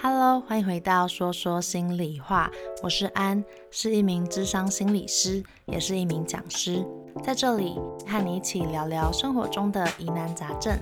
Hello，欢迎回到说说心里话，我是安，是一名智商心理师，也是一名讲师，在这里和你一起聊聊生活中的疑难杂症。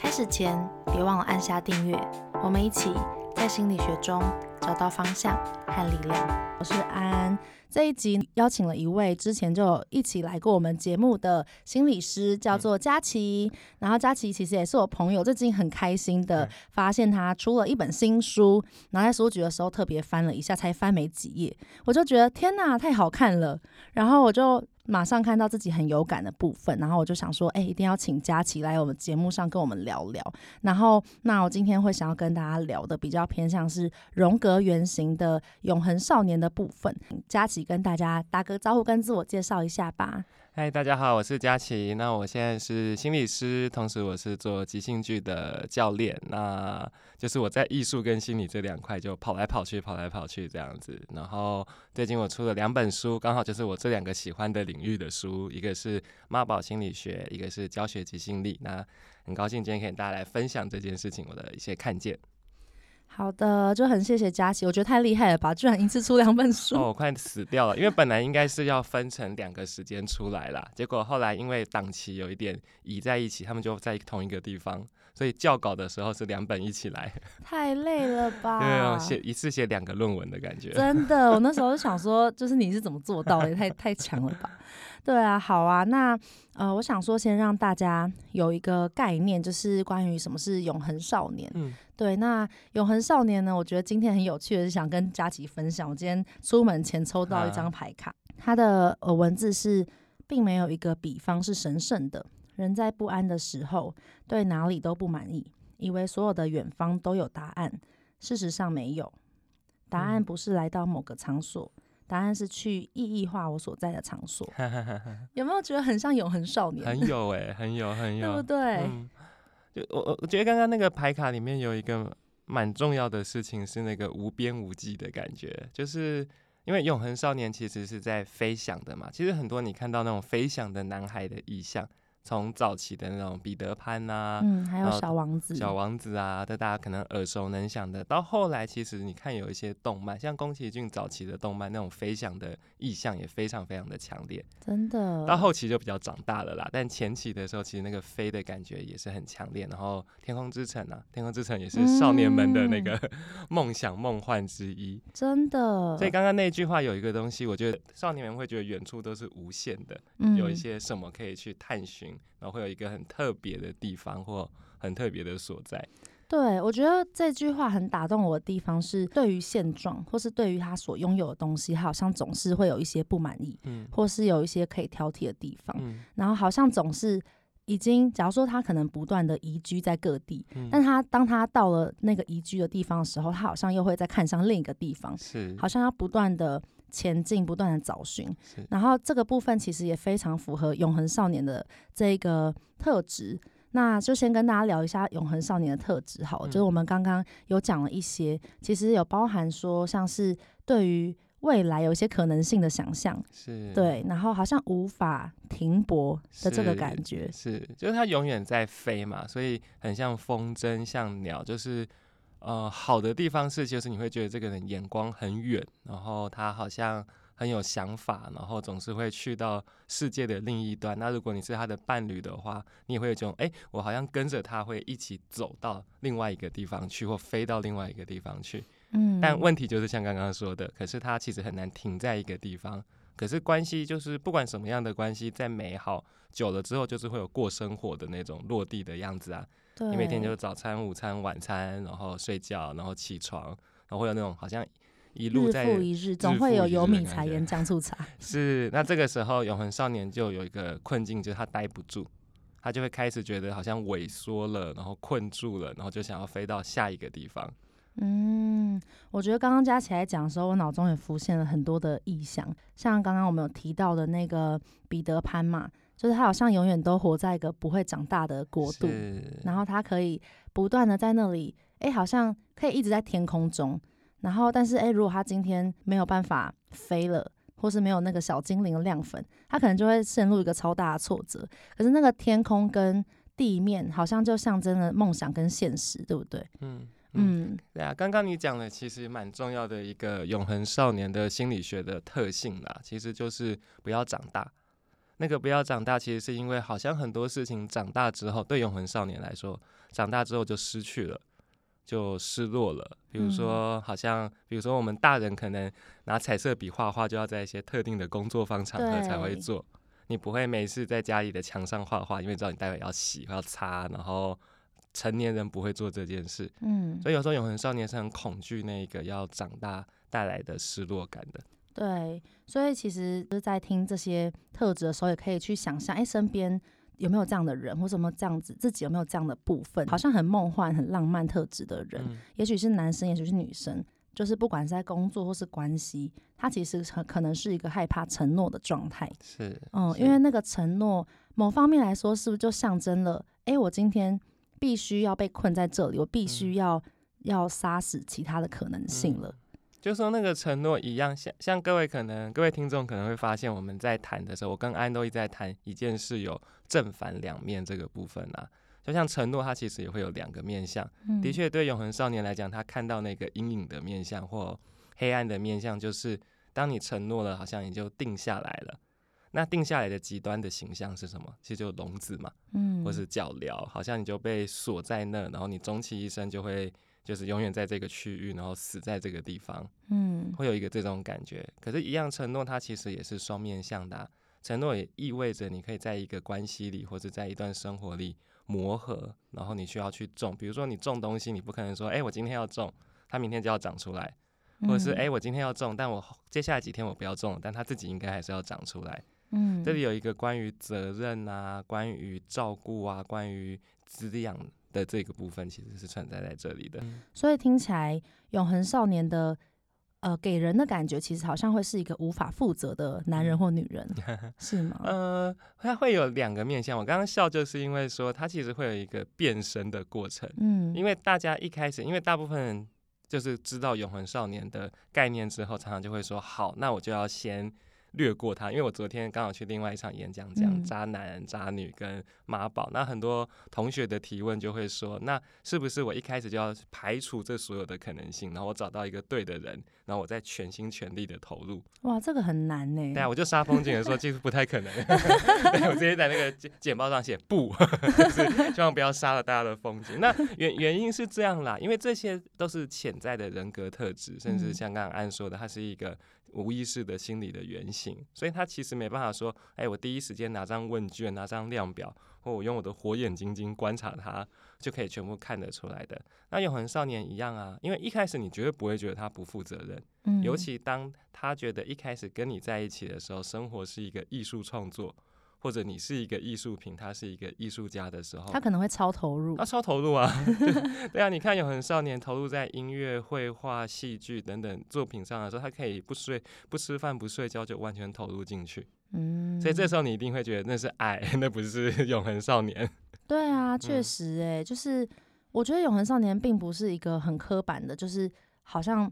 开始前，别忘了按下订阅，我们一起在心理学中找到方向和力量。我是安。这一集邀请了一位之前就一起来过我们节目的心理师，叫做佳琪。然后佳琪其实也是我朋友，最近很开心的发现他出了一本新书，然后在书局的时候特别翻了一下，才翻没几页，我就觉得天哪，太好看了。然后我就。马上看到自己很有感的部分，然后我就想说，哎、一定要请佳琪来我们节目上跟我们聊聊。然后，那我今天会想要跟大家聊的比较偏向是荣格原型的永恒少年的部分。佳琪跟大家打个招呼，跟自我介绍一下吧。嗨，大家好，我是佳琪。那我现在是心理师，同时我是做即兴剧的教练。那就是我在艺术跟心理这两块就跑来跑去，跑来跑去这样子。然后最近我出了两本书，刚好就是我这两个喜欢的领域的书，一个是妈宝心理学，一个是教学即兴力。那很高兴今天可以大家来分享这件事情，我的一些看见。好的，就很谢谢佳琪，我觉得太厉害了吧，居然一次出两本书。哦，我快死掉了，因为本来应该是要分成两个时间出来啦，结果后来因为档期有一点移在一起，他们就在同一个地方，所以校稿的时候是两本一起来。太累了吧？对啊，写一次写两个论文的感觉。真的，我那时候就想说，就是你是怎么做到的？太 太强了吧？对啊，好啊，那呃，我想说先让大家有一个概念，就是关于什么是永恒少年。嗯。对，那永恒少年呢？我觉得今天很有趣的是想跟佳琪分享。我今天出门前抽到一张牌卡，它的呃文字是，并没有一个比方是神圣的。人在不安的时候，对哪里都不满意，以为所有的远方都有答案，事实上没有。答案不是来到某个场所，答案是去意义化我所在的场所。有没有觉得很像永恒少年？很有哎、欸，很有很 有，对不对？嗯我我我觉得刚刚那个牌卡里面有一个蛮重要的事情，是那个无边无际的感觉，就是因为永恒少年其实是在飞翔的嘛，其实很多你看到那种飞翔的男孩的意象。从早期的那种彼得潘呐、啊，嗯，还有小王子、小王子啊，这大家可能耳熟能详的。到后来，其实你看有一些动漫，像宫崎骏早期的动漫，那种飞翔的意象也非常非常的强烈。真的。到后期就比较长大了啦，但前期的时候，其实那个飞的感觉也是很强烈。然后《天空之城》啊，《天空之城》也是少年们的那个 梦想梦幻之一。真的。所以刚刚那句话有一个东西，我觉得少年们会觉得远处都是无限的，嗯、有一些什么可以去探寻。然后会有一个很特别的地方，或很特别的所在。对，我觉得这句话很打动我的地方是，对于现状，或是对于他所拥有的东西，好像总是会有一些不满意，嗯，或是有一些可以挑剔的地方。嗯，然后好像总是已经，假如说他可能不断的移居在各地，嗯，但他当他到了那个移居的地方的时候，他好像又会再看上另一个地方，是，好像要不断的。前进，不断的找寻，然后这个部分其实也非常符合永恒少年的这个特质。那就先跟大家聊一下永恒少年的特质，好了，嗯，就是我们刚刚有讲了一些，其实有包含说像是对于未来有一些可能性的想象，是对，然后好像无法停泊的这个感觉，是，是就是它永远在飞嘛，所以很像风筝，像鸟，就是。呃，好的地方是，就是你会觉得这个人眼光很远，然后他好像很有想法，然后总是会去到世界的另一端。那如果你是他的伴侣的话，你也会有这种，哎，我好像跟着他会一起走到另外一个地方去，或飞到另外一个地方去。嗯，但问题就是像刚刚说的，可是他其实很难停在一个地方。可是关系就是不管什么样的关系，在美好久了之后，就是会有过生活的那种落地的样子啊。你每天就是早餐、午餐、晚餐，然后睡觉，然后起床，然后会有那种好像一路在日复一日，总会有油米柴盐酱醋茶。是，那这个时候永恒少年就有一个困境，就是他待不住，他就会开始觉得好像萎缩了，然后困住了，然后就想要飞到下一个地方。嗯，我觉得刚刚佳琪来讲的时候，我脑中也浮现了很多的意象，像刚刚我们有提到的那个彼得潘嘛。就是他好像永远都活在一个不会长大的国度，然后他可以不断的在那里，哎、欸，好像可以一直在天空中，然后但是哎、欸，如果他今天没有办法飞了，或是没有那个小精灵的亮粉，他可能就会陷入一个超大的挫折。可是那个天空跟地面，好像就象征了梦想跟现实，对不对？嗯嗯，对啊。刚刚你讲的其实蛮重要的一个永恒少年的心理学的特性啦，其实就是不要长大。那个不要长大，其实是因为好像很多事情长大之后，对永恒少年来说，长大之后就失去了，就失落了。比如说，好像比如说我们大人可能拿彩色笔画画，就要在一些特定的工作方场合才会做。你不会没事在家里的墙上画画，因为知道你待会要洗要擦。然后成年人不会做这件事。嗯，所以有时候永恒少年是很恐惧那个要长大带来的失落感的。对，所以其实就是在听这些特质的时候，也可以去想象，哎，身边有没有这样的人，或者有没有这样子，自己有没有这样的部分，好像很梦幻、很浪漫特质的人，嗯、也许是男生，也许是女生，就是不管是在工作或是关系，他其实很可能是一个害怕承诺的状态。是，嗯，因为那个承诺，某方面来说，是不是就象征了，哎，我今天必须要被困在这里，我必须要、嗯、要杀死其他的可能性了。嗯就说那个承诺一样，像像各位可能各位听众可能会发现，我们在谈的时候，我跟安都一直在谈一件事，有正反两面这个部分啊。就像承诺，它其实也会有两个面向。嗯、的确，对永恒少年来讲，他看到那个阴影的面向或黑暗的面向，就是当你承诺了，好像你就定下来了。那定下来的极端的形象是什么？其实就笼子嘛，嗯，或是脚镣，好像你就被锁在那，然后你终其一生就会。就是永远在这个区域，然后死在这个地方，嗯，会有一个这种感觉。可是，一样承诺，它其实也是双面向的啊。承诺也意味着你可以在一个关系里，或者在一段生活里磨合，然后你需要去种。比如说，你种东西，你不可能说，哎，我今天要种，它明天就要长出来，或者是，哎，我今天要种，但我接下来几天我不要种，但它自己应该还是要长出来。嗯，这里有一个关于责任啊，关于照顾啊，关于滋养。的这个部分其实是存在在这里的，所以听起来永恒少年的呃给人的感觉，其实好像会是一个无法负责的男人或女人 是吗？呃，他会有两个面向。我刚刚笑就是因为说他其实会有一个变身的过程，嗯，因为大家一开始，因为大部分人就是知道永恒少年的概念之后，常常就会说，好，那我就要先。略过他，因为我昨天刚好去另外一场演讲，讲渣男、渣女跟妈宝。嗯、那很多同学的提问就会说，那是不是我一开始就要排除这所有的可能性，然后我找到一个对的人，然后我再全心全力的投入？哇，这个很难呢。对啊，我就杀风景的说，其实不太可能。我直接在那个简简报上写不，就是希望不要杀了大家的风景。那原原因是这样啦，因为这些都是潜在的人格特质，甚至像刚刚安说的，它是一个。无意识的心理的原型，所以他其实没办法说，哎、欸，我第一时间拿张问卷、拿张量表，或我用我的火眼金睛观察他，就可以全部看得出来的。那永恒少年一样啊，因为一开始你绝对不会觉得他不负责任，嗯、尤其当他觉得一开始跟你在一起的时候，生活是一个艺术创作。或者你是一个艺术品，他是一个艺术家的时候，他可能会超投入。他超投入啊，对啊，你看永恒少年投入在音乐、绘画、戏剧等等作品上的时候，他可以不睡、不吃饭、不睡觉就完全投入进去。嗯，所以这时候你一定会觉得那是爱，那不是 永恒少年。对啊，确实、欸，哎、嗯，就是我觉得永恒少年并不是一个很刻板的，就是好像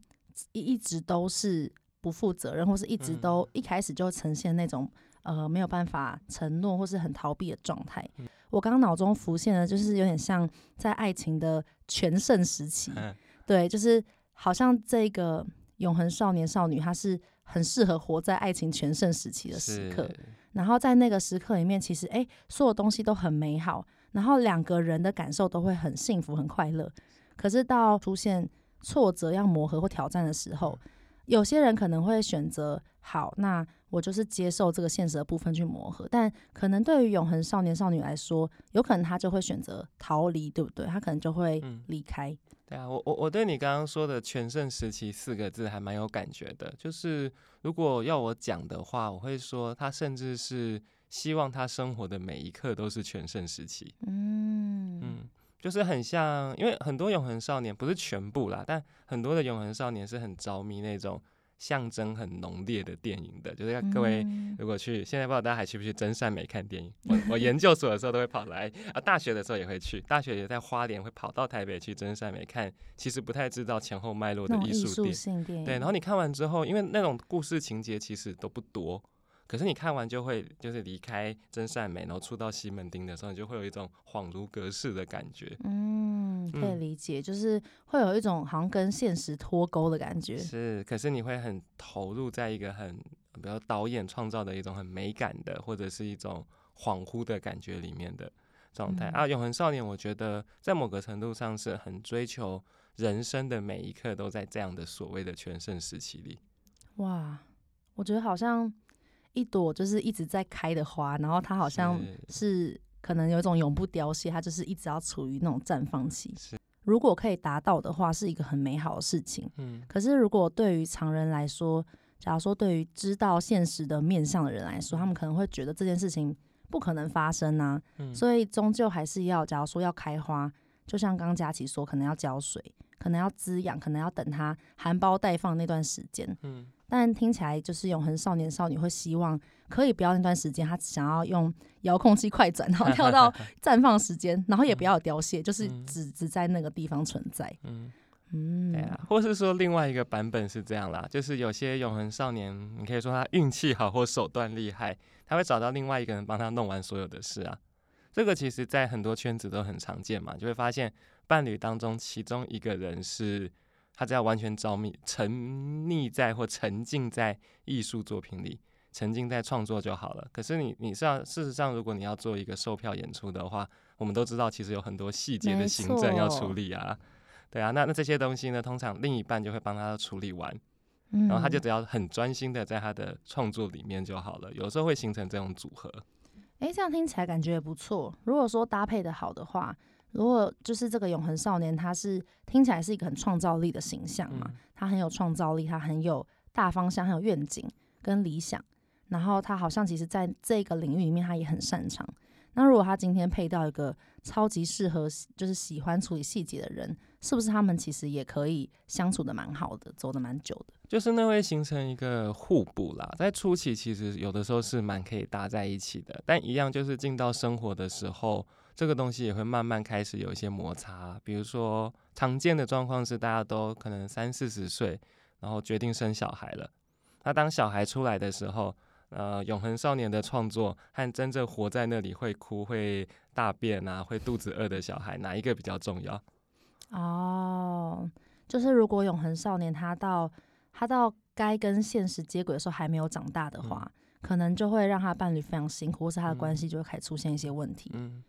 一一直都是不负责任，或是一直都一开始就呈现那种。呃，没有办法承诺或是很逃避的状态。嗯、我刚刚脑中浮现的，就是有点像在爱情的全盛时期。嗯、对，就是好像这个永恒少年少女，他是很适合活在爱情全盛时期的时刻。然后在那个时刻里面，其实哎，所有东西都很美好，然后两个人的感受都会很幸福、很快乐。可是到出现挫折、要磨合或挑战的时候，嗯、有些人可能会选择好那。我就是接受这个现实的部分去磨合，但可能对于永恒少年少女来说，有可能他就会选择逃离，对不对？他可能就会离开。嗯、对啊，我我我对你刚刚说的“全盛时期”四个字还蛮有感觉的。就是如果要我讲的话，我会说他甚至是希望他生活的每一刻都是全盛时期。嗯嗯，就是很像，因为很多永恒少年不是全部啦，但很多的永恒少年是很着迷那种。象征很浓烈的电影的，就是各位如果去，现在不知道大家还去不去真善美看电影？我我研究所的时候都会跑来啊，大学的时候也会去，大学也在花莲会跑到台北去真善美看，其实不太知道前后脉络的艺术电影。对，然后你看完之后，因为那种故事情节其实都不多，可是你看完就会就是离开真善美，然后出到西门町的时候，你就会有一种恍如隔世的感觉。嗯，可以理解，嗯、就是会有一种好像跟现实脱钩的感觉。是，可是你会很投入在一个很，比如导演创造的一种很美感的，或者是一种恍惚的感觉里面的状态、嗯、啊。《永恒少年》我觉得在某个程度上是很追求人生的每一刻都在这样的所谓的全盛时期里。哇，我觉得好像。一朵就是一直在开的花，然后它好像是可能有一种永不凋谢，它就是一直要处于那种绽放期。如果可以达到的话，是一个很美好的事情。嗯，可是如果对于常人来说，假如说对于知道现实的面向的人来说，他们可能会觉得这件事情不可能发生啊。嗯，所以终究还是要，假如说要开花，就像刚刚佳琪说，可能要浇水，可能要滋养，可能要等它含苞待放那段时间。嗯。但听起来就是永恒少年少女会希望可以不要那段时间，他想要用遥控器快转，然后跳到 绽放时间，然后也不要有凋谢，就是只只在那个地方存在。嗯嗯，对啊，或是说另外一个版本是这样啦，就是有些永恒少年，你可以说他运气好或手段厉害，他会找到另外一个人帮他弄完所有的事啊。这个其实在很多圈子都很常见嘛，就会发现伴侣当中其中一个人是。他只要完全着迷、沉溺在或沉浸在艺术作品里，沉浸在创作就好了。可是你，你是要事实上，如果你要做一个售票演出的话，我们都知道，其实有很多细节的行政要处理啊。对啊，那那这些东西呢，通常另一半就会帮他处理完，然后他就只要很专心的在他的创作里面就好了。有时候会形成这种组合。诶，这样听起来感觉也不错。如果说搭配的好的话。如果就是这个永恒少年，他是听起来是一个很创造力的形象嘛，他很有创造力，他很有大方向，很有愿景跟理想，然后他好像其实在这个领域里面他也很擅长。那如果他今天配到一个超级适合，就是喜欢处理细节的人，是不是他们其实也可以相处的蛮好的，走的蛮久的？就是那会形成一个互补啦。在初期其实有的时候是蛮可以搭在一起的，但一样就是进到生活的时候。这个东西也会慢慢开始有一些摩擦，比如说常见的状况是大家都可能三四十岁，然后决定生小孩了。那当小孩出来的时候，呃，永恒少年的创作和真正活在那里会哭、会大便啊、会肚子饿的小孩，哪一个比较重要？哦，就是如果永恒少年他到他到该跟现实接轨的时候还没有长大的话，嗯、可能就会让他伴侣非常辛苦，或是他的关系就会开始出现一些问题。嗯。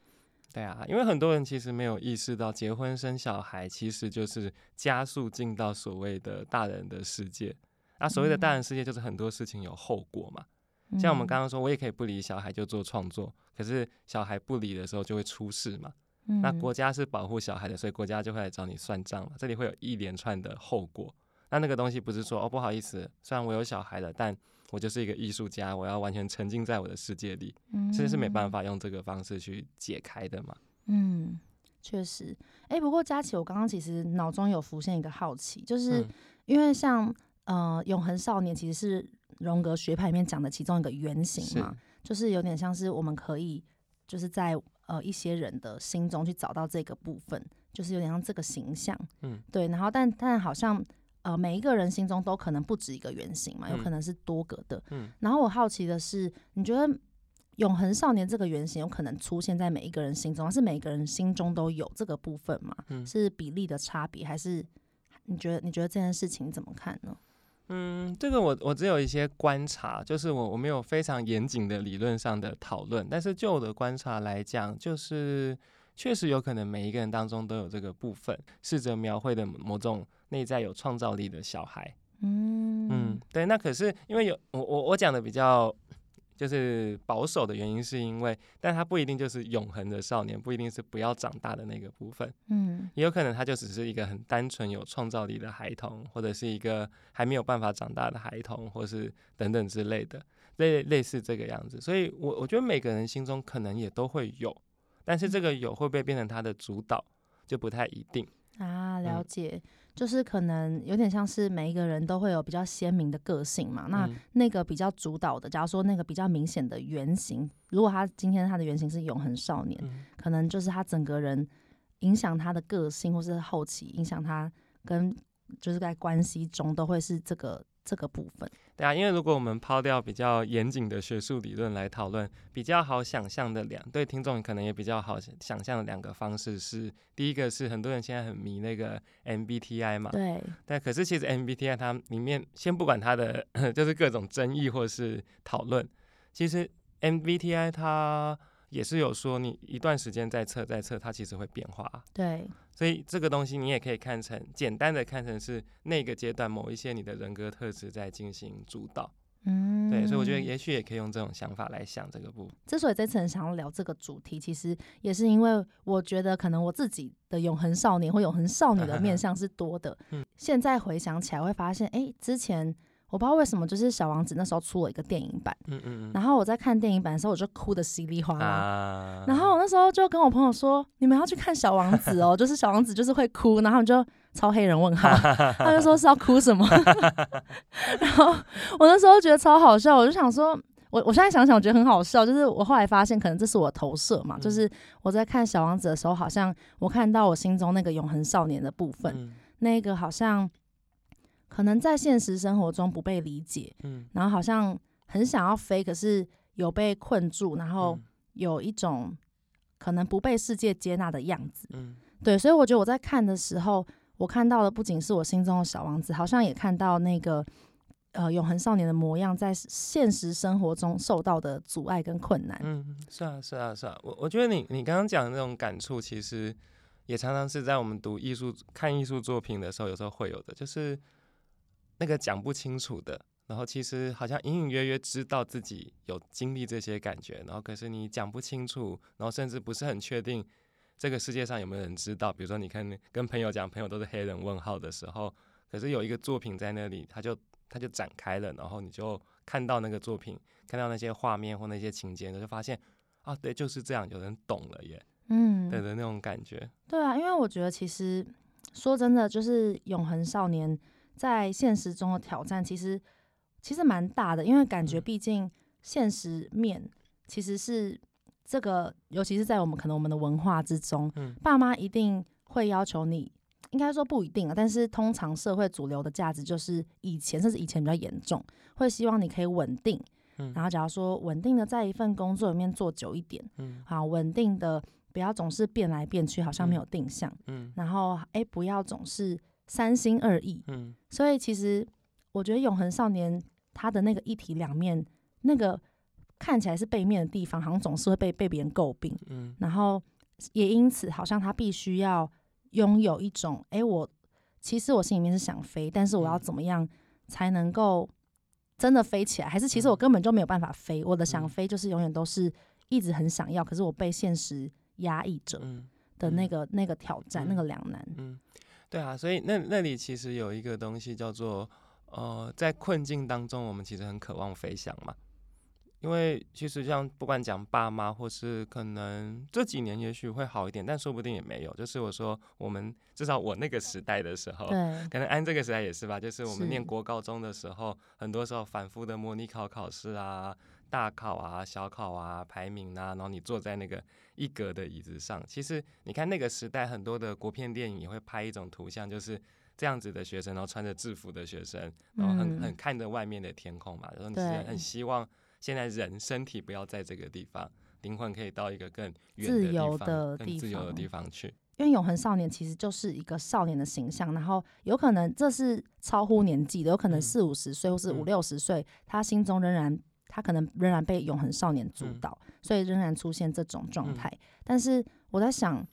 嗯对啊，因为很多人其实没有意识到，结婚生小孩其实就是加速进到所谓的大人的世界。啊，所谓的大人世界就是很多事情有后果嘛。嗯、像我们刚刚说，我也可以不理小孩就做创作，可是小孩不理的时候就会出事嘛。嗯、那国家是保护小孩的，所以国家就会来找你算账了。这里会有一连串的后果。那那个东西不是说哦，不好意思，虽然我有小孩了，但我就是一个艺术家，我要完全沉浸在我的世界里，其实是没办法用这个方式去解开的嘛。嗯，确实。哎、欸，不过佳琪，我刚刚其实脑中有浮现一个好奇，就是因为像呃，永恒少年其实是荣格学派里面讲的其中一个原型嘛，就是有点像是我们可以就是在呃一些人的心中去找到这个部分，就是有点像这个形象。嗯，对。然后但但好像。呃，每一个人心中都可能不止一个原型嘛，有可能是多个的。嗯，然后我好奇的是，你觉得永恒少年这个原型有可能出现在每一个人心中，还是每一个人心中都有这个部分吗？嗯，是比例的差别，还是你觉得你觉得这件事情怎么看呢？嗯，这个我我只有一些观察，就是我我没有非常严谨的理论上的讨论，但是就我的观察来讲，就是确实有可能每一个人当中都有这个部分，试着描绘的某种。内在有创造力的小孩，嗯嗯，对，那可是因为有我我我讲的比较就是保守的原因，是因为，但他不一定就是永恒的少年，不一定是不要长大的那个部分，嗯，也有可能他就只是一个很单纯有创造力的孩童，或者是一个还没有办法长大的孩童，或是等等之类的，类类似这个样子，所以我我觉得每个人心中可能也都会有，但是这个有会不会变成他的主导，就不太一定啊，了解。嗯就是可能有点像是每一个人都会有比较鲜明的个性嘛，那那个比较主导的，假如说那个比较明显的原型，如果他今天他的原型是永恒少年，可能就是他整个人影响他的个性，或是后期影响他跟就是在关系中都会是这个这个部分。对啊，因为如果我们抛掉比较严谨的学术理论来讨论，比较好想象的两对听众可能也比较好想象的两个方式是，第一个是很多人现在很迷那个 MBTI 嘛，对，但可是其实 MBTI 它里面先不管它的 就是各种争议或是讨论，其实 MBTI 它。也是有说，你一段时间再测再测，它其实会变化。对，所以这个东西你也可以看成简单的看成是那个阶段某一些你的人格特质在进行主导。嗯，对，所以我觉得也许也可以用这种想法来想这个部分。之所以这次很想要聊这个主题，其实也是因为我觉得可能我自己的永恒少年或永恒少女的面 相是多的。嗯，现在回想起来会发现，哎，之前。我不知道为什么，就是小王子那时候出了一个电影版，嗯嗯，然后我在看电影版的时候，我就哭得稀里哗啦。啊、然后我那时候就跟我朋友说：“你们要去看小王子哦，就是小王子就是会哭。”然后就超黑人问号，他就说是要哭什么？然后我那时候觉得超好笑，我就想说，我我现在想想，我觉得很好笑。就是我后来发现，可能这是我投射嘛，就是我在看小王子的时候，好像我看到我心中那个永恒少年的部分，那个好像。可能在现实生活中不被理解，嗯，然后好像很想要飞，可是有被困住，然后有一种可能不被世界接纳的样子，嗯，对，所以我觉得我在看的时候，我看到的不仅是我心中的小王子，好像也看到那个呃永恒少年的模样，在现实生活中受到的阻碍跟困难。嗯，是啊，是啊，是啊，我我觉得你你刚刚讲的那种感触，其实也常常是在我们读艺术、看艺术作品的时候，有时候会有的，就是。那个讲不清楚的，然后其实好像隐隐约约知道自己有经历这些感觉，然后可是你讲不清楚，然后甚至不是很确定这个世界上有没有人知道。比如说，你看跟朋友讲，朋友都是黑人问号的时候，可是有一个作品在那里，他就他就展开了，然后你就看到那个作品，看到那些画面或那些情节，你就发现啊，对，就是这样，有人懂了耶，嗯，对的那种感觉。对啊，因为我觉得其实说真的，就是永恒少年。在现实中的挑战其实其实蛮大的，因为感觉毕竟现实面其实是这个，尤其是在我们可能我们的文化之中，嗯，爸妈一定会要求你，应该说不一定啊，但是通常社会主流的价值就是以前甚至以前比较严重，会希望你可以稳定，嗯，然后假如说稳定的在一份工作里面做久一点，嗯，好，稳定的不要总是变来变去，好像没有定向，嗯，然后哎不要总是。三心二意，嗯，所以其实我觉得《永恒少年》他的那个一体两面，那个看起来是背面的地方，好像总是会被被别人诟病，嗯，然后也因此好像他必须要拥有一种，哎，我其实我心里面是想飞，但是我要怎么样才能够真的飞起来？还是其实我根本就没有办法飞？我的想飞就是永远都是一直很想要，可是我被现实压抑着的那个那个挑战，那个两难，嗯。对啊，所以那那里其实有一个东西叫做，呃，在困境当中，我们其实很渴望飞翔嘛。因为其实像不管讲爸妈，或是可能这几年也许会好一点，但说不定也没有。就是我说，我们至少我那个时代的时候，可能安这个时代也是吧。就是我们念国高中的时候，很多时候反复的模拟考考试啊。大考啊，小考啊，排名啊，然后你坐在那个一格的椅子上，其实你看那个时代很多的国片电影也会拍一种图像，就是这样子的学生，然后穿着制服的学生，然后很很看着外面的天空嘛，然后你是很希望现在人身体不要在这个地方，灵魂可以到一个更远的地方，更自由的地方去。因为永恒少年其实就是一个少年的形象，然后有可能这是超乎年纪的，有可能四五十岁或是五六十岁，他心中仍然。他可能仍然被永恒少年主导，嗯、所以仍然出现这种状态。嗯、但是我在想，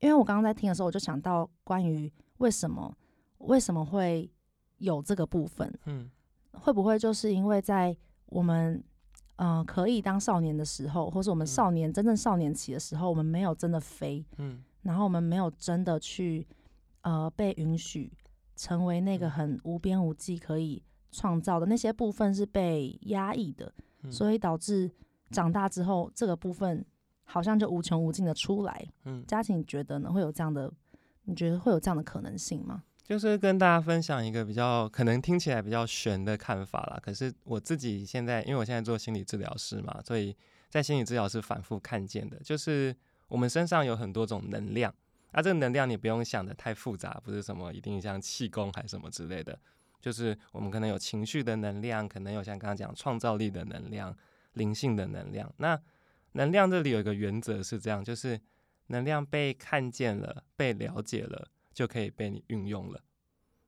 因为我刚刚在听的时候，我就想到关于为什么为什么会有这个部分？嗯，会不会就是因为在我们嗯、呃、可以当少年的时候，或是我们少年、嗯、真正少年期的时候，我们没有真的飞，嗯，然后我们没有真的去呃被允许成为那个很无边无际可以创造的那些部分是被压抑的。所以导致长大之后，这个部分好像就无穷无尽的出来。嗯，家齐你觉得呢？会有这样的？你觉得会有这样的可能性吗？就是跟大家分享一个比较可能听起来比较悬的看法啦。可是我自己现在，因为我现在做心理治疗师嘛，所以在心理治疗师反复看见的，就是我们身上有很多种能量，啊，这个能量你不用想的太复杂，不是什么一定像气功还是什么之类的，就是我们可能有情绪的能量，可能有像刚刚讲创造力的能量、灵性的能量。那能量这里有一个原则是这样，就是能量被看见了、被了解了，就可以被你运用了。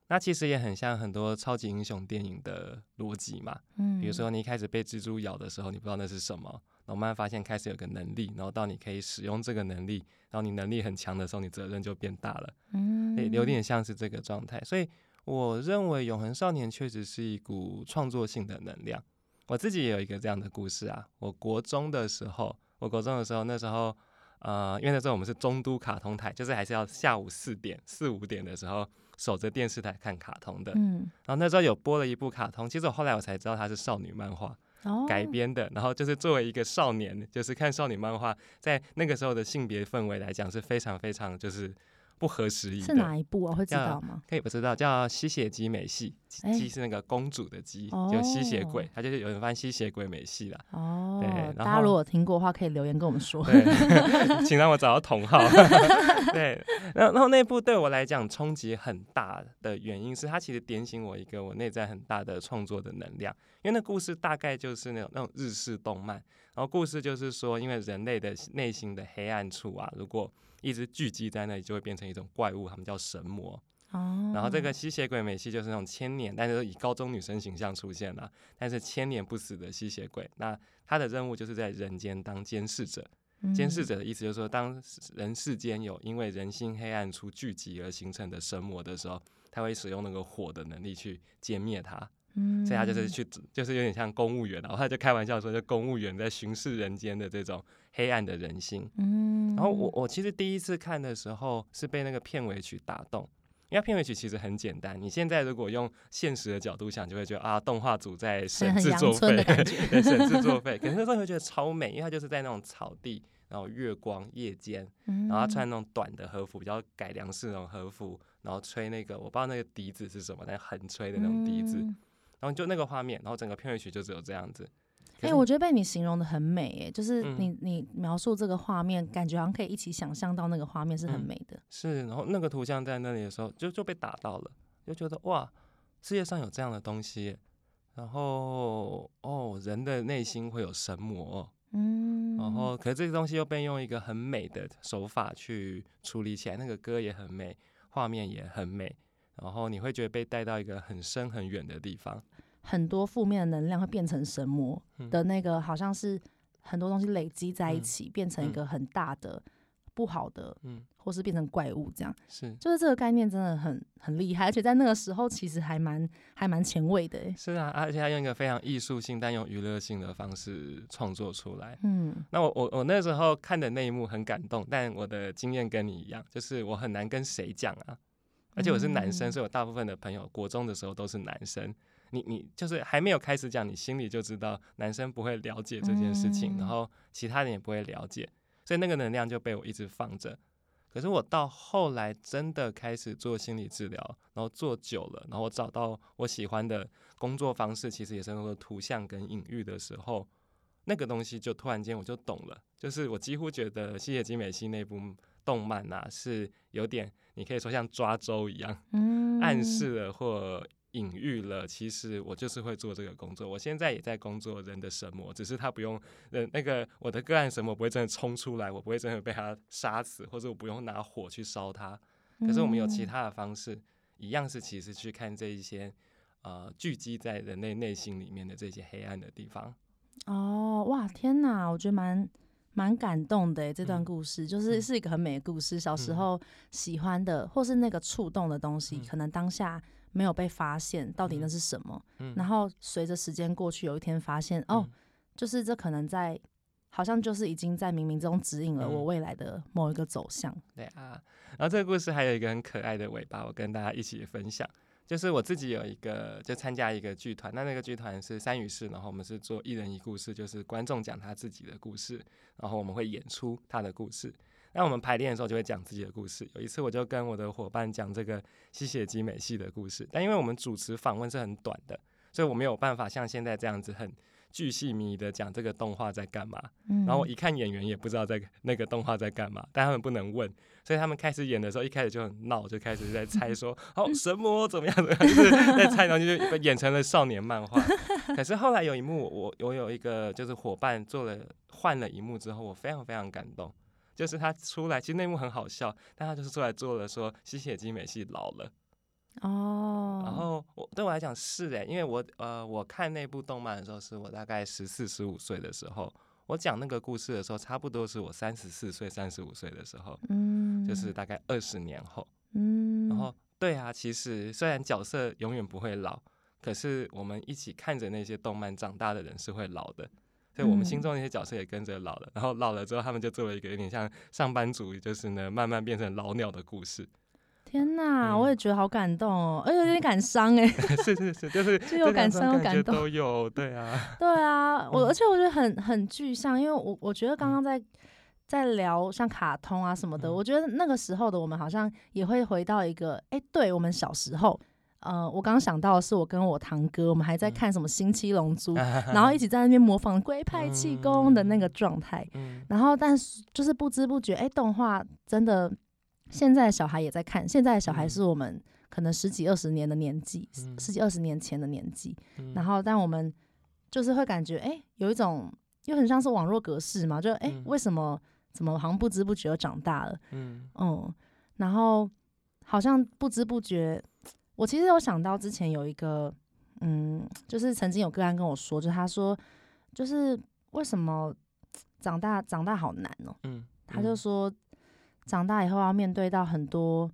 那其实也很像很多超级英雄电影的逻辑嘛，嗯，比如说你一开始被蜘蛛咬的时候，你不知道那是什么，然后慢慢发现开始有个能力，然后到你可以使用这个能力，然后你能力很强的时候，你责任就变大了，嗯，有点像是这个状态。所以我认为永恒少年确实是一股创作性的能量。我自己也有一个这样的故事啊，我国中的时候，我国中的时候，那时候，呃，因为那时候我们是中都卡通台，就是还是要下午四点、四五点的时候。守着电视台看卡通的，嗯，然后那时候有播了一部卡通，其实我后来我才知道它是少女漫画改编的，然后就是作为一个少年，就是看少女漫画，在那个时候的性别氛围来讲是非常非常就是。不合时宜是哪一部啊？会知道吗？可以不知道，叫吸血姬美系，姬是那个公主的姬，欸、就吸血鬼，他就是有人翻吸血鬼美系啦。哦，对，大家如果听过的话，可以留言跟我们说。对，请让我找到同号。对，然后然后那部对我来讲冲击很大的原因是，它其实点醒我一个我内在很大的创作的能量。因为那故事大概就是那种那种日式动漫，然后故事就是说，因为人类的内心的黑暗处啊，如果一直聚集在那里，就会变成一种怪物，他们叫神魔。哦。然后这个吸血鬼美系就是那种千年，但是以高中女生形象出现了，但是千年不死的吸血鬼。那他的任务就是在人间当监视者。监视者的意思就是说，当人世间有因为人心黑暗处聚集而形成的神魔的时候，他会使用那个火的能力去歼灭它。嗯。所以他就是去，就是有点像公务员，然后他就开玩笑说，就公务员在巡视人间的这种。黑暗的人心，嗯，然后我我其实第一次看的时候是被那个片尾曲打动，因为片尾曲其实很简单。你现在如果用现实的角度想，就会觉得啊，动画组在省制作费，对，省制作 费。可是那时候会觉得超美，因为它就是在那种草地，然后月光夜间，然后他穿那种短的和服，比较改良式那种和服，然后吹那个我不知道那个笛子是什么，但横吹的那种笛子，然后就那个画面，然后整个片尾曲就只有这样子。哎、欸，我觉得被你形容的很美，哎，就是你、嗯、你描述这个画面，感觉好像可以一起想象到那个画面是很美的、嗯。是，然后那个图像在那里的时候，就就被打到了，就觉得哇，世界上有这样的东西，然后哦，人的内心会有神魔，嗯，然后可是这个东西又被用一个很美的手法去处理起来，那个歌也很美，画面也很美，然后你会觉得被带到一个很深很远的地方。很多负面的能量会变成神魔的那个，好像是很多东西累积在一起，变成一个很大的不好的，嗯，或是变成怪物这样。是，就是这个概念真的很很厉害，而且在那个时候其实还蛮还蛮前卫的。是啊，而且他用一个非常艺术性但用娱乐性的方式创作出来。嗯，那我我我那时候看的那一幕很感动，但我的经验跟你一样，就是我很难跟谁讲啊，而且我是男生，所以我大部分的朋友国中的时候都是男生。你你就是还没有开始讲，你心里就知道男生不会了解这件事情，然后其他人也不会了解，所以那个能量就被我一直放着。可是我到后来真的开始做心理治疗，然后做久了，然后我找到我喜欢的工作方式，其实也是那个图像跟隐喻的时候，那个东西就突然间我就懂了，就是我几乎觉得《吸血姬美系》那部动漫啊，是有点你可以说像抓周一样，暗示了或。隐喻了，其实我就是会做这个工作。我现在也在工作人的神魔，只是他不用人那个我的个案神魔不会真的冲出来，我不会真的被他杀死，或者我不用拿火去烧他。可是我们有其他的方式，一样是其实去看这一些呃聚集在人类内心里面的这些黑暗的地方。哦，哇，天哪，我觉得蛮蛮感动的这段故事，就是是一个很美的故事。小时候喜欢的，或是那个触动的东西，可能当下。没有被发现，到底那是什么？然后随着时间过去，有一天发现，嗯、哦，就是这可能在，好像就是已经在冥冥中指引了我未来的某一个走向。嗯、对啊，然后这个故事还有一个很可爱的尾巴，我跟大家一起分享。就是我自己有一个，就参加一个剧团，那那个剧团是三语室，然后我们是做一人一故事，就是观众讲他自己的故事，然后我们会演出他的故事。那我们排练的时候就会讲自己的故事。有一次我就跟我的伙伴讲这个吸血姬美系的故事，但因为我们主持访问是很短的，所以我没有办法像现在这样子很巨细靡遗的讲这个动画在干嘛，嗯、然后我一看演员也不知道在那个动画在干嘛，但他们不能问，所以他们开始演的时候一开始就很闹，就开始在猜说，好神魔怎么样怎么样，就是在猜，然后就演成了少年漫画。可是后来有一幕，我我有一个就是伙伴做了换了一幕之后，我非常非常感动。就是他出来，其实那幕很好笑，但他就是出来做了说吸血姬美系老了哦。然后我对我来讲是诶，因为我呃我看那部动漫的时候是我大概十四十五岁的时候，我讲那个故事的时候差不多是我三十四岁三十五岁的时候，嗯，就是大概二十年后，嗯。然后对啊，其实虽然角色永远不会老，可是我们一起看着那些动漫长大的人是会老的。所以我们心中那些角色也跟着老了，嗯、然后老了之后，他们就做了一个有点像上班族，就是呢，慢慢变成老鸟的故事。天哪，嗯、我也觉得好感动哦，而且有点感伤哎。是是是，就是 就有感伤有感动都有，对啊。对啊，我而且我觉得很很具象，因为我我觉得刚刚在、嗯、在聊像卡通啊什么的，嗯、我觉得那个时候的我们好像也会回到一个，哎，对我们小时候。呃，我刚刚想到的是，我跟我堂哥，我们还在看什么《新七龙珠 》嗯，然后一起在那边模仿龟派气功的那个状态。嗯嗯、然后，但是就是不知不觉，哎，动画真的，现在的小孩也在看。现在的小孩是我们可能十几二十年的年纪，嗯、十几二十年前的年纪。嗯、然后，但我们就是会感觉，哎，有一种又很像是网络格式嘛，就哎，为什么怎么好像不知不觉又长大了？嗯，嗯，然后好像不知不觉。我其实有想到之前有一个，嗯，就是曾经有个案跟我说，就他说，就是为什么长大长大好难哦、喔，嗯，他就说长大以后要面对到很多，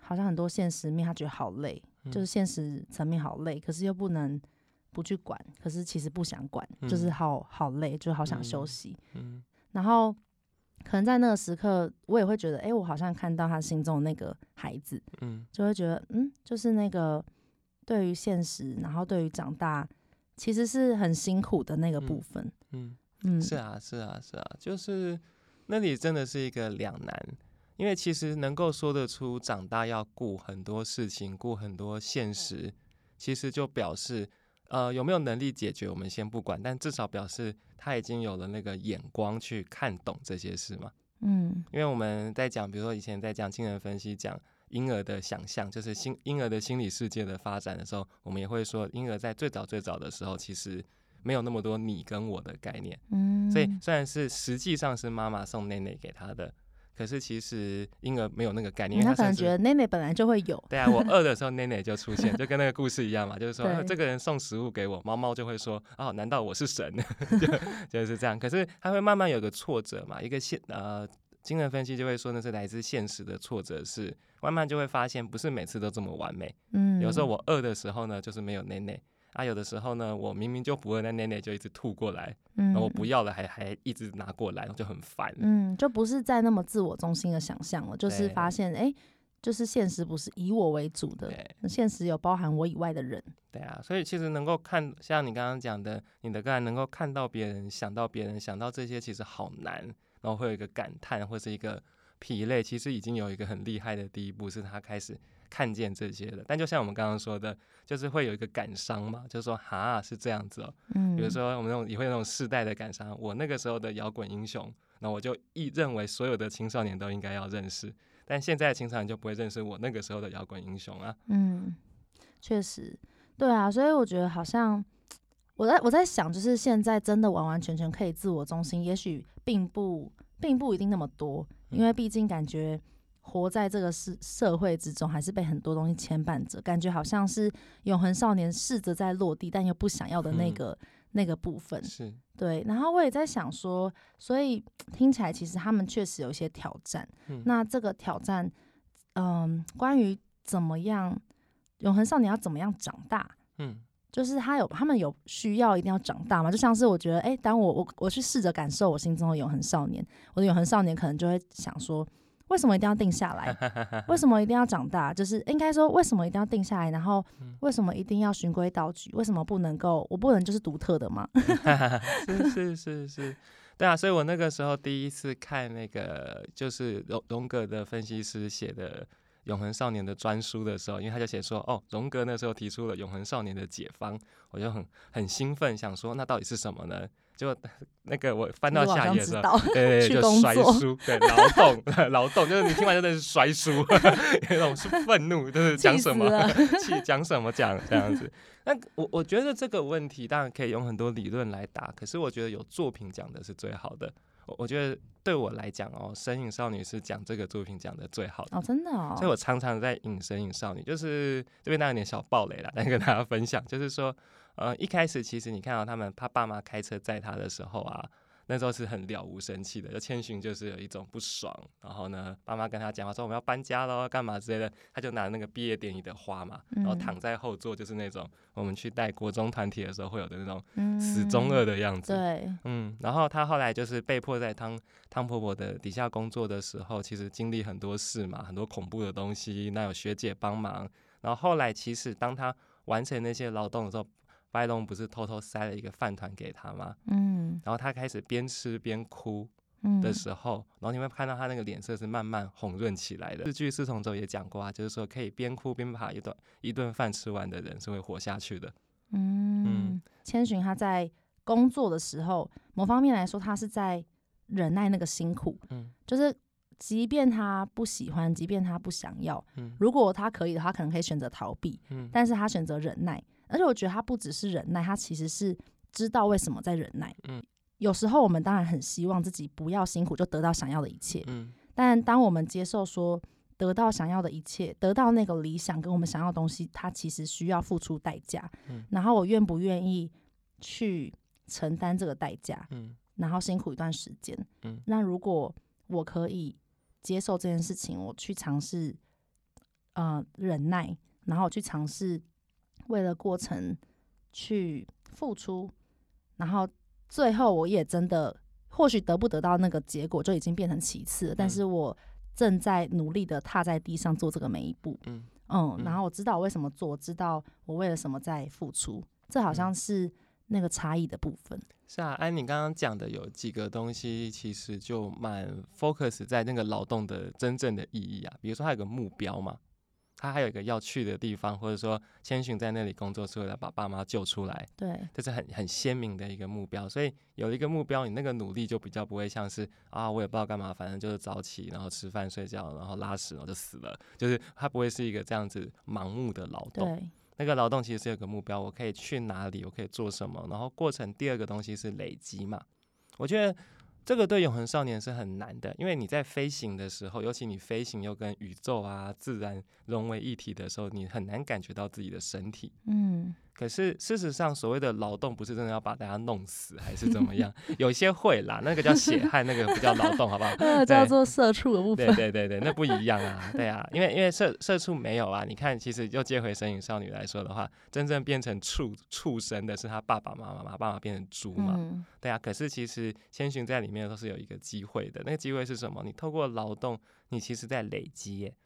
好像很多现实面，他觉得好累，嗯、就是现实层面好累，可是又不能不去管，可是其实不想管，嗯、就是好好累，就好想休息，嗯，嗯。然后。可能在那个时刻，我也会觉得，哎、欸，我好像看到他心中的那个孩子，嗯，就会觉得，嗯，就是那个对于现实，然后对于长大，其实是很辛苦的那个部分，嗯。嗯，嗯是啊是啊是啊，就是那里真的是一个两难，因为其实能够说得出长大要顾很多事情，顾很多现实，其实就表示。呃，有没有能力解决，我们先不管，但至少表示他已经有了那个眼光去看懂这些事嘛。嗯，因为我们在讲，比如说以前在讲精神分析，讲婴儿的想象，就是心婴儿的心理世界的发展的时候，我们也会说，婴儿在最早最早的时候，其实没有那么多你跟我的概念。嗯，所以虽然是实际上是妈妈送内内给他的。可是其实婴儿没有那个概念，因为他可能觉得奶奶本来就会有。对啊，我 饿的时候奶奶就出现，就跟那个故事一样嘛，就是说对这个人送食物给我，猫猫就会说：“哦，难道我是神？” 就就是这样。可是他会慢慢有个挫折嘛，一个现呃精神分析就会说那是来自现实的挫折，是慢慢就会发现不是每次都这么完美。嗯，有时候我饿的时候呢，就是没有奶奶。啊，有的时候呢，我明明就不饿，那奶奶就一直吐过来，嗯，然后我不要了还，还还一直拿过来，就很烦。嗯，就不是在那么自我中心的想象了，就是发现，哎、欸，就是现实不是以我为主的，对现实有包含我以外的人。对啊，所以其实能够看，像你刚刚讲的，你的个案能够看到别人，想到别人，想到这些，其实好难，然后会有一个感叹或是一个疲累，其实已经有一个很厉害的第一步，是他开始。看见这些的，但就像我们刚刚说的，就是会有一个感伤嘛，就是说哈是这样子哦，嗯，比如说我们那种也会有那种世代的感伤，我那个时候的摇滚英雄，那我就一认为所有的青少年都应该要认识，但现在的青少年就不会认识我那个时候的摇滚英雄啊。嗯，确实，对啊，所以我觉得好像我在我在想，就是现在真的完完全全可以自我中心，也许并不并不一定那么多，因为毕竟感觉。活在这个社社会之中，还是被很多东西牵绊着，感觉好像是永恒少年试着在落地，但又不想要的那个、嗯、那个部分。是对。然后我也在想说，所以听起来其实他们确实有一些挑战。嗯、那这个挑战，嗯，关于怎么样永恒少年要怎么样长大？嗯，就是他有他们有需要一定要长大嘛？就像是我觉得，哎、欸，当我我我去试着感受我心中的永恒少年，我的永恒少年可能就会想说。为什么一定要定下来？为什么一定要长大？就是应该说，为什么一定要定下来？然后为什么一定要循规蹈矩？为什么不能够？我不能就是独特的吗？是是是是，对啊。所以我那个时候第一次看那个，就是荣荣格的分析师写的永恒少年的专书的时候，因为他就写说，哦，荣格那时候提出了永恒少年的解方，我就很很兴奋，想说那到底是什么呢？就那个我翻到下页的时候，对，对，对，就摔书，对，劳动，劳动，就是你听完真的是摔书，那种是愤怒，就是讲什么，气讲什么讲这样子。那我我觉得这个问题当然可以用很多理论来答，可是我觉得有作品讲的是最好的。我我觉得对我来讲哦，《神影少女》是讲这个作品讲的最好的哦，真的哦。所以我常常在引《神影少女》，就是这边当然有点小暴雷了，来跟大家分享，就是说。呃，一开始其实你看到他们，他爸妈开车载他的时候啊，那时候是很了无生气的。就千寻就是有一种不爽，然后呢，爸妈跟他讲话说我们要搬家喽，干嘛之类的，他就拿那个毕业典礼的花嘛，然后躺在后座，就是那种我们去带国中团体的时候会有的那种死中二的样子。嗯、对，嗯，然后他后来就是被迫在汤汤婆婆的底下工作的时候，其实经历很多事嘛，很多恐怖的东西，那有学姐帮忙，然后后来其实当他完成那些劳动的时候。白龙不是偷偷塞了一个饭团给他吗？嗯，然后他开始边吃边哭的时候，嗯、然后你会看到他那个脸色是慢慢红润起来的。日剧四重奏也讲过啊，就是说可以边哭边把一顿一顿饭吃完的人是会活下去的。嗯，嗯，千寻他在工作的时候，某方面来说，他是在忍耐那个辛苦。嗯，就是即便他不喜欢，即便他不想要，嗯，如果他可以的话，可能可以选择逃避。嗯，但是他选择忍耐。而且我觉得他不只是忍耐，他其实是知道为什么在忍耐。嗯，有时候我们当然很希望自己不要辛苦就得到想要的一切。嗯，但当我们接受说得到想要的一切，得到那个理想跟我们想要的东西，它其实需要付出代价。嗯，然后我愿不愿意去承担这个代价？嗯，然后辛苦一段时间。嗯，那如果我可以接受这件事情，我去尝试，呃，忍耐，然后去尝试。为了过程去付出，然后最后我也真的或许得不得到那个结果就已经变成其次了，嗯、但是我正在努力的踏在地上做这个每一步，嗯嗯，然后我知道我为什么做，知道我为了什么在付出，这好像是那个差异的部分。是啊，安妮刚刚讲的有几个东西，其实就蛮 focus 在那个劳动的真正的意义啊，比如说还有个目标嘛。他还有一个要去的地方，或者说千寻在那里工作是为了把爸妈救出来，对，这是很很鲜明的一个目标。所以有一个目标，你那个努力就比较不会像是啊，我也不知道干嘛，反正就是早起，然后吃饭睡觉，然后拉屎，然后就死了。就是他不会是一个这样子盲目的劳动。对，那个劳动其实是有个目标，我可以去哪里，我可以做什么。然后过程第二个东西是累积嘛，我觉得。这个对永恒少年是很难的，因为你在飞行的时候，尤其你飞行又跟宇宙啊、自然融为一体的时候，你很难感觉到自己的身体。嗯。可是事实上，所谓的劳动不是真的要把大家弄死，还是怎么样？有一些会啦，那个叫血汗，那个不叫劳动，好不好？那个叫做社畜的部分。对对对对，那不一样啊，对啊，因为因为社社畜没有啊。你看，其实又接回神隐少女来说的话，真正变成畜畜生的是他爸爸妈妈嘛，爸爸变成猪嘛，嗯、对啊。可是其实千寻在里面都是有一个机会的，那个机会是什么？你透过劳动，你其实在累积耶，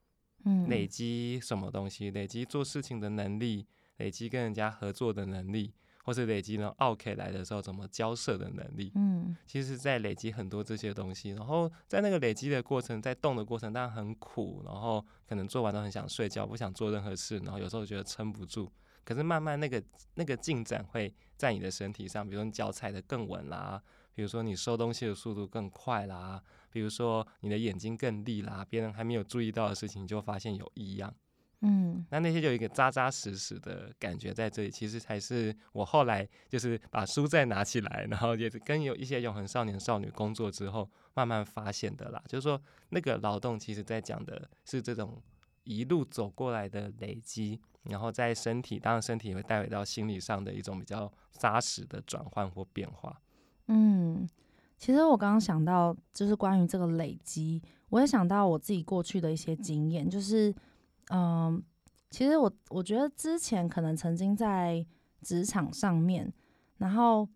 嗯，累积什么东西？累积做事情的能力。累积跟人家合作的能力，或是累积呢奥 K 来的时候怎么交涉的能力，嗯，其实在累积很多这些东西。然后在那个累积的过程，在动的过程当然很苦，然后可能做完都很想睡觉，不想做任何事，然后有时候觉得撑不住。可是慢慢那个那个进展会在你的身体上，比如说你脚踩得更稳啦，比如说你收东西的速度更快啦，比如说你的眼睛更利啦，别人还没有注意到的事情，你就发现有异样。嗯，那那些就有一个扎扎实实的感觉在这里，其实才是我后来就是把书再拿起来，然后也跟有一些永恒少年少女工作之后慢慢发现的啦。就是说，那个劳动其实在讲的是这种一路走过来的累积，然后在身体，当然身体也会带回到心理上的一种比较扎实的转换或变化。嗯，其实我刚刚想到就是关于这个累积，我也想到我自己过去的一些经验，就是。嗯，其实我我觉得之前可能曾经在职场上面，然后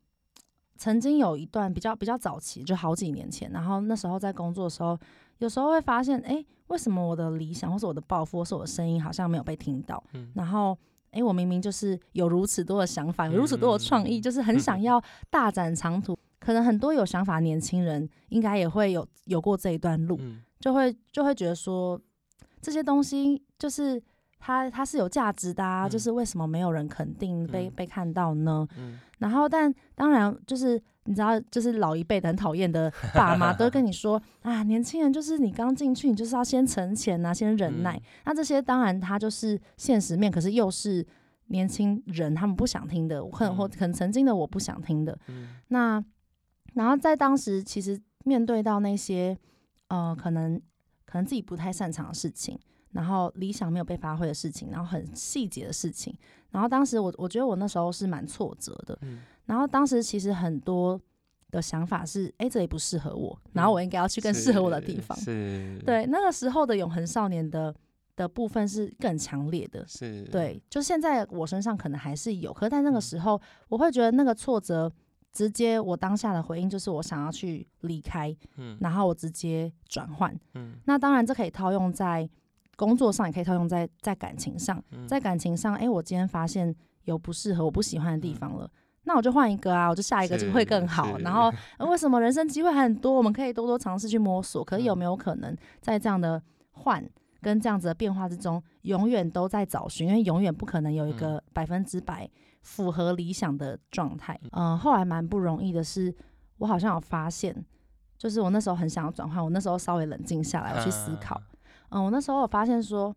曾经有一段比较比较早期，就好几年前，然后那时候在工作的时候，有时候会发现，哎，为什么我的理想或是我的抱负或是我的声音好像没有被听到？嗯，然后，哎，我明明就是有如此多的想法，有如此多的创意，就是很想要大展长途。可能很多有想法年轻人应该也会有有过这一段路，就会就会觉得说。这些东西就是它它是有价值的啊，嗯、就是为什么没有人肯定被、嗯、被看到呢？嗯、然后但当然就是你知道，就是老一辈的很讨厌的爸妈都跟你说啊，年轻人就是你刚进去，你就是要先存钱啊，先忍耐。嗯、那这些当然它就是现实面，可是又是年轻人他们不想听的，可能或可能曾经的我不想听的。嗯、那然后在当时其实面对到那些呃可能。可能自己不太擅长的事情，然后理想没有被发挥的事情，然后很细节的事情，然后当时我我觉得我那时候是蛮挫折的，嗯、然后当时其实很多的想法是，哎，这里不适合我，然后我应该要去更适合我的地方。是，对，那个时候的永恒少年的的部分是更强烈的，是。对，就现在我身上可能还是有，可是在那个时候，我会觉得那个挫折。直接我当下的回应就是我想要去离开，嗯，然后我直接转换，嗯，那当然这可以套用在工作上，也可以套用在在感情上，嗯、在感情上，哎、欸，我今天发现有不适合、我不喜欢的地方了，嗯、那我就换一个啊，我就下一个就会更好。然后为什么人生机会很多，我们可以多多尝试去摸索，可是有没有可能在这样的换跟这样子的变化之中，永远都在找寻，因为永远不可能有一个百分之百。符合理想的状态，嗯、呃，后来蛮不容易的是，我好像有发现，就是我那时候很想要转换，我那时候稍微冷静下来，我去思考，嗯、呃，我那时候我发现说，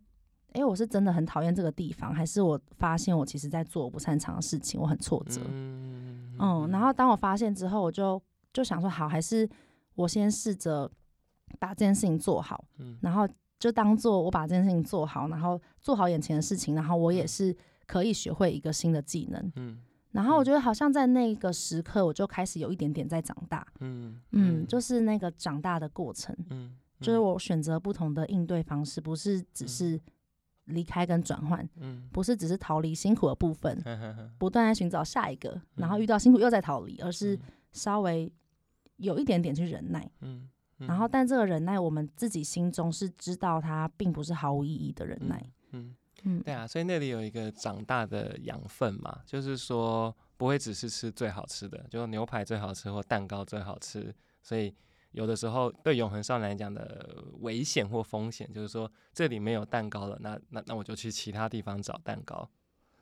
哎、欸，我是真的很讨厌这个地方，还是我发现我其实在做我不擅长的事情，我很挫折，嗯，嗯，然后当我发现之后，我就就想说，好，还是我先试着把这件事情做好，嗯，然后就当做我把这件事情做好，然后做好眼前的事情，然后我也是。可以学会一个新的技能，嗯，然后我觉得好像在那个时刻，我就开始有一点点在长大，嗯嗯，就是那个长大的过程，嗯，就是我选择不同的应对方式，不是只是离开跟转换，嗯，不是只是逃离辛苦的部分，不断在寻找下一个，然后遇到辛苦又在逃离，而是稍微有一点点去忍耐，嗯，然后但这个忍耐，我们自己心中是知道它并不是毫无意义的忍耐，嗯。嗯，对啊，所以那里有一个长大的养分嘛，就是说不会只是吃最好吃的，就牛排最好吃或蛋糕最好吃。所以有的时候对永恒少年来讲的危险或风险，就是说这里没有蛋糕了，那那那我就去其他地方找蛋糕。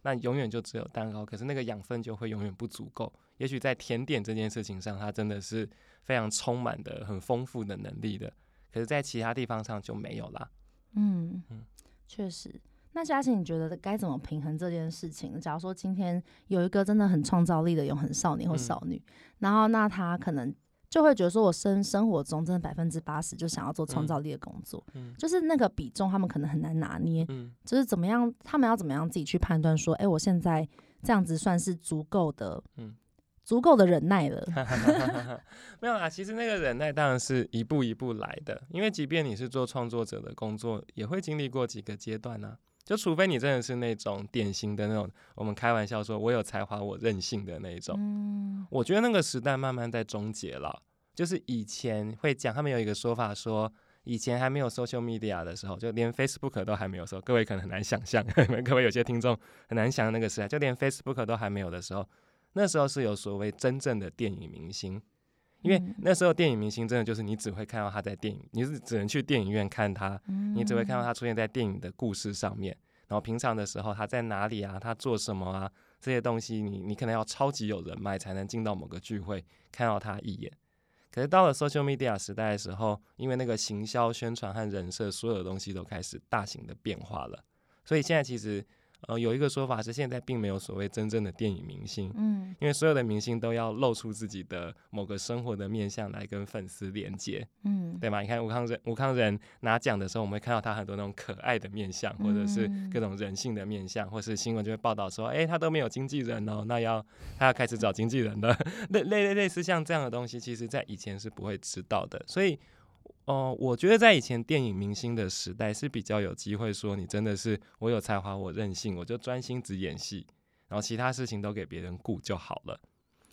那永远就只有蛋糕，可是那个养分就会永远不足够。也许在甜点这件事情上，它真的是非常充满的、很丰富的能力的，可是，在其他地方上就没有啦。嗯嗯，确实。那嘉琪，你觉得该怎么平衡这件事情？假如说今天有一个真的很创造力的永恒少年或少女，嗯、然后那他可能就会觉得说，我生生活中真的百分之八十就想要做创造力的工作，嗯、就是那个比重他们可能很难拿捏，嗯、就是怎么样，他们要怎么样自己去判断说，哎、欸，我现在这样子算是足够的，嗯、足够的忍耐了。没有啊，其实那个忍耐当然是一步一步来的，因为即便你是做创作者的工作，也会经历过几个阶段呢、啊。就除非你真的是那种典型的那种，我们开玩笑说我有才华我任性的那一种，嗯，我觉得那个时代慢慢在终结了。就是以前会讲，他们有一个说法说，以前还没有 social media 的时候，就连 Facebook 都还没有的时候，各位可能很难想象，各位有些听众很难想象那个时代，就连 Facebook 都还没有的时候，那时候是有所谓真正的电影明星。因为那时候电影明星真的就是你只会看到他在电影，你是只能去电影院看他，你只会看到他出现在电影的故事上面。然后平常的时候他在哪里啊？他做什么啊？这些东西你你可能要超级有人脉才能进到某个聚会看到他一眼。可是到了 social media 时代的时候，因为那个行销宣传和人设所有的东西都开始大型的变化了，所以现在其实。呃，有一个说法是，现在并没有所谓真正的电影明星，嗯，因为所有的明星都要露出自己的某个生活的面相来跟粉丝连接，嗯，对吗？你看吴康仁，吴康仁拿奖的时候，我们会看到他很多那种可爱的面相，或者是各种人性的面相，或是新闻就会报道说，哎、欸，他都没有经纪人哦，那要他要开始找经纪人了，类类类类似像这样的东西，其实在以前是不会知道的，所以。哦、呃，我觉得在以前电影明星的时代是比较有机会说，你真的是我有才华，我任性，我就专心只演戏，然后其他事情都给别人顾就好了。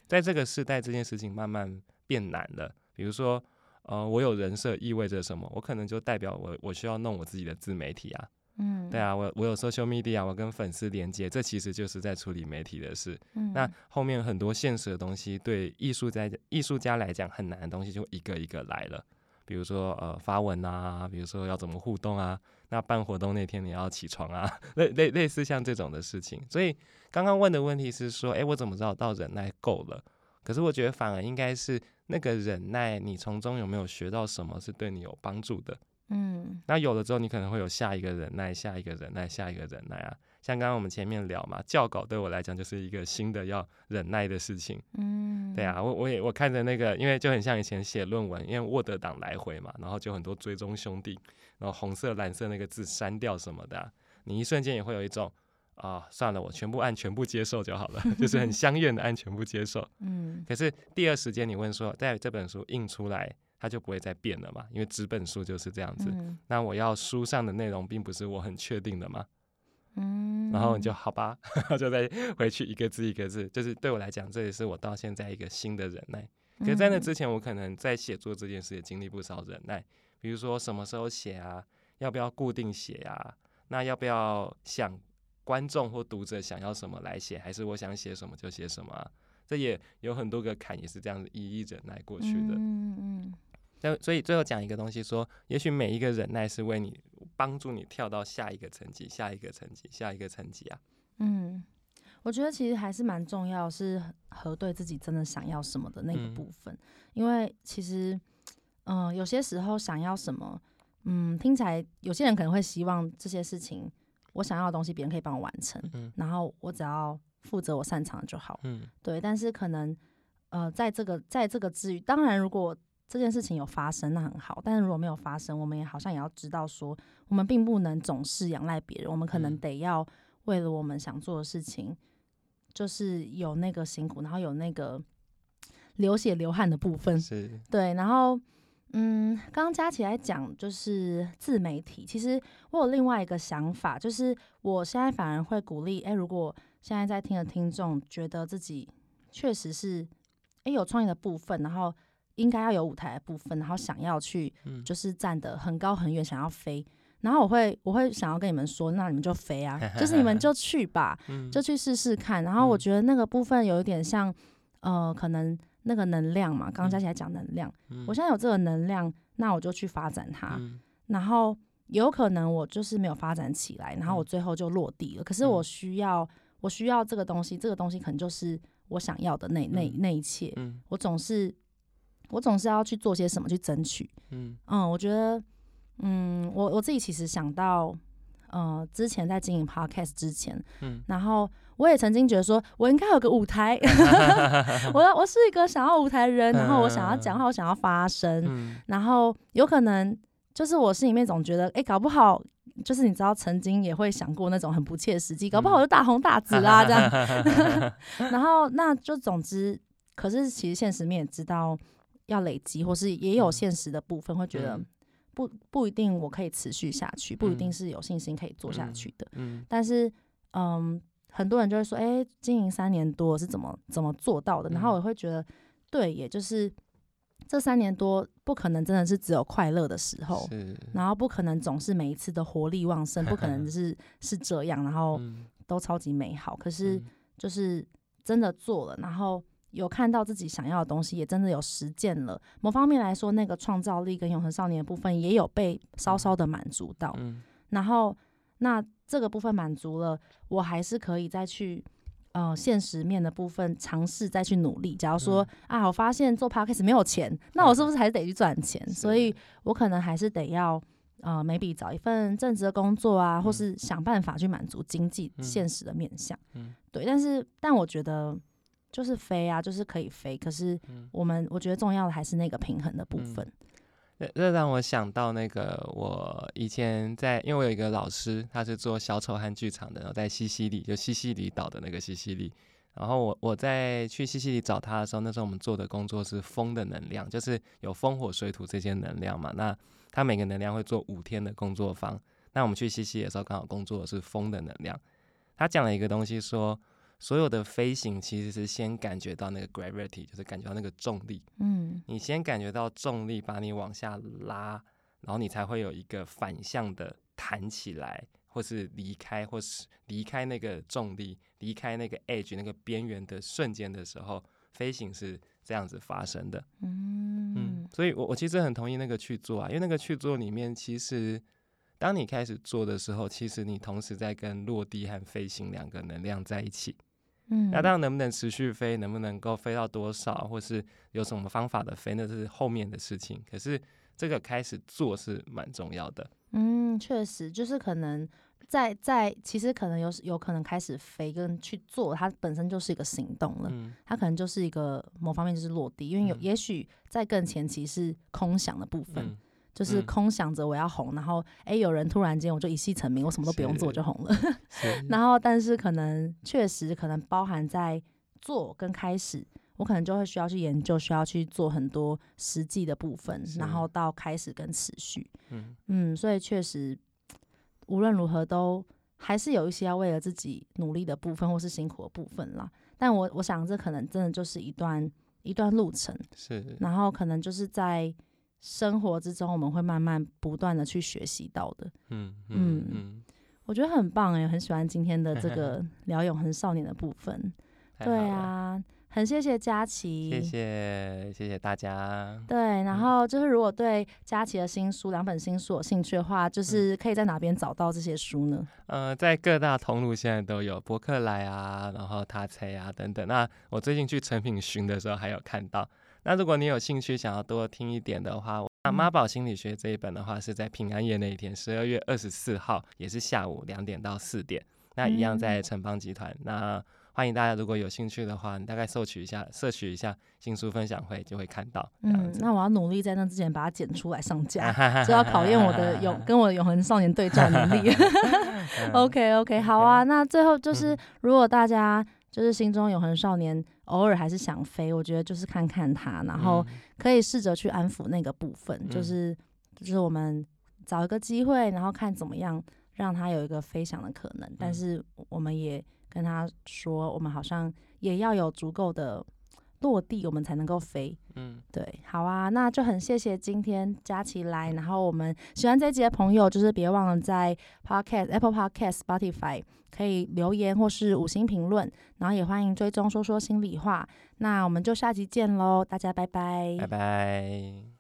在这个时代，这件事情慢慢变难了。比如说，呃，我有人设意味着什么？我可能就代表我我需要弄我自己的自媒体啊。嗯，对啊，我我有 social media，我跟粉丝连接，这其实就是在处理媒体的事。嗯，那后面很多现实的东西，对艺术家艺术家来讲很难的东西，就一个一个来了。比如说呃发文啊，比如说要怎么互动啊，那办活动那天你要起床啊，类类类似像这种的事情。所以刚刚问的问题是说，诶，我怎么知道到忍耐够了？可是我觉得反而应该是那个忍耐，你从中有没有学到什么是对你有帮助的？嗯，那有了之后，你可能会有下一个忍耐，下一个忍耐，下一个忍耐啊。像刚刚我们前面聊嘛，校稿对我来讲就是一个新的要忍耐的事情。嗯，对啊，我我也我看着那个，因为就很像以前写论文，因为 Word 档来回嘛，然后就很多追踪兄弟，然后红色蓝色那个字删掉什么的啊，你一瞬间也会有一种啊，算了，我全部按全部接受就好了，就是很 相愿的按全部接受。嗯，可是第二时间你问说，在这本书印出来。它就不会再变了嘛，因为纸本书就是这样子。嗯、那我要书上的内容并不是我很确定的嘛。嗯，然后你就好吧，就再回去一个字一个字，就是对我来讲，这也是我到现在一个新的忍耐。可是在那之前，我可能在写作这件事也经历不少忍耐，比如说什么时候写啊，要不要固定写啊？那要不要想观众或读者想要什么来写，还是我想写什么就写什么啊？这也有很多个坎，也是这样子一一忍耐过去的。嗯嗯。那所以最后讲一个东西，说也许每一个忍耐是为你帮助你跳到下一个层级、下一个层级、下一个层级啊。嗯，我觉得其实还是蛮重要，是核对自己真的想要什么的那个部分。嗯、因为其实，嗯、呃，有些时候想要什么，嗯，听起来有些人可能会希望这些事情，我想要的东西别人可以帮我完成，嗯，然后我只要负责我擅长的就好，嗯，对。但是可能，呃，在这个在这个之余，当然如果这件事情有发生，那很好。但是如果没有发生，我们也好像也要知道说，我们并不能总是仰赖别人。我们可能得要为了我们想做的事情，就是有那个辛苦，然后有那个流血流汗的部分。是，对。然后，嗯，刚刚加起来讲，就是自媒体。其实我有另外一个想法，就是我现在反而会鼓励，哎，如果现在在听的听众觉得自己确实是，哎，有创意的部分，然后。应该要有舞台的部分，然后想要去，就是站得很高很远，想要飞。然后我会，我会想要跟你们说，那你们就飞啊，就是你们就去吧，就去试试看。然后我觉得那个部分有一点像，呃，可能那个能量嘛，刚刚佳琪在讲能量，我现在有这个能量，那我就去发展它。然后有可能我就是没有发展起来，然后我最后就落地了。可是我需要，我需要这个东西，这个东西可能就是我想要的那那那一切。我总是。我总是要去做些什么去争取，嗯。嗯，我觉得，嗯，我我自己其实想到，呃，之前在经营 podcast 之前，嗯，然后我也曾经觉得说，我应该有个舞台，我要我是一个想要舞台的人，然后我想要讲话，我想要发声，嗯，然后有可能就是我心里面总觉得，哎，搞不好就是你知道，曾经也会想过那种很不切实际，搞不好就大红大紫啦这样 然后那就总之，可是其实现实面也知道。要累积，或是也有现实的部分，会觉得不不一定我可以持续下去，不一定是有信心可以做下去的。但是，嗯，很多人就会说，哎，经营三年多是怎么怎么做到的？然后我会觉得，对，也就是这三年多不可能真的是只有快乐的时候，然后不可能总是每一次的活力旺盛，不可能 是是这样，然后都超级美好。可是就是真的做了，然后。有看到自己想要的东西，也真的有实践了。某方面来说，那个创造力跟永恒少年的部分也有被稍稍的满足到。嗯。然后，那这个部分满足了，我还是可以再去呃现实面的部分尝试再去努力。假如说、嗯、啊，我发现做 podcast 没有钱，那我是不是还是得去赚钱？嗯、所以我可能还是得要呃，maybe 找一份正职的工作啊，嗯、或是想办法去满足经济现实的面向。嗯。对，但是但我觉得。就是飞啊，就是可以飞。可是我们，我觉得重要的还是那个平衡的部分。这、嗯、这让我想到那个，我以前在，因为我有一个老师，他是做小丑和剧场的，然后在西西里，就西西里岛的那个西西里。然后我我在去西西里找他的时候，那时候我们做的工作是风的能量，就是有风火水土这些能量嘛。那他每个能量会做五天的工作坊。那我们去西西里的时候，刚好工作的是风的能量。他讲了一个东西说。所有的飞行其实是先感觉到那个 gravity，就是感觉到那个重力。嗯，你先感觉到重力把你往下拉，然后你才会有一个反向的弹起来，或是离开，或是离开那个重力，离开那个 edge 那个边缘的瞬间的时候，飞行是这样子发生的。嗯嗯，所以我我其实很同意那个去做啊，因为那个去做里面，其实当你开始做的时候，其实你同时在跟落地和飞行两个能量在一起。嗯，那当然能不能持续飞，能不能够飞到多少，或是有什么方法的飞，那是后面的事情。可是这个开始做是蛮重要的。嗯，确实就是可能。在在，其实可能有有可能开始飞跟去做，它本身就是一个行动了。嗯，它可能就是一个某方面就是落地，因为有、嗯、也许在更前期是空想的部分，嗯、就是空想着我要红，然后哎、欸、有人突然间我就一夕成名，我什么都不用做就红了。然后但是可能确实可能包含在做跟开始，我可能就会需要去研究，需要去做很多实际的部分，然后到开始跟持续。嗯嗯，所以确实。无论如何，都还是有一些要为了自己努力的部分，或是辛苦的部分啦。但我我想，这可能真的就是一段一段路程。是，然后可能就是在生活之中，我们会慢慢不断的去学习到的。嗯嗯嗯，我觉得很棒哎，很喜欢今天的这个 聊永恒少年的部分。对啊。很谢谢佳琪，谢谢谢谢大家。对，然后就是如果对佳琪的新书两本新书有兴趣的话，就是可以在哪边找到这些书呢？呃，在各大通路现在都有，博客来啊，然后他猜啊等等。那我最近去成品巡的时候还有看到。那如果你有兴趣想要多听一点的话，那妈宝心理学这一本的话是在平安夜那一天，十二月二十四号，也是下午两点到四点。那一样在城邦集团。嗯、那欢迎大家，如果有兴趣的话，你大概搜取一下，摄取一下新书分享会，就会看到。嗯，那我要努力在那之前把它剪出来上架，就要考验我的永跟我的永恒少年对照能力。OK OK，好啊。那最后就是，如果大家就是心中永恒少年偶尔还是想飞，我觉得就是看看他，然后可以试着去安抚那个部分，就是就是我们找一个机会，然后看怎么样让他有一个飞翔的可能，但是我们也。跟他说，我们好像也要有足够的落地，我们才能够飞。嗯，对，好啊，那就很谢谢今天佳琪来。然后我们喜欢这集的朋友，就是别忘了在 Podcast、Apple Podcast、Spotify 可以留言或是五星评论。然后也欢迎追踪说说心里话。那我们就下集见喽，大家拜拜，拜拜。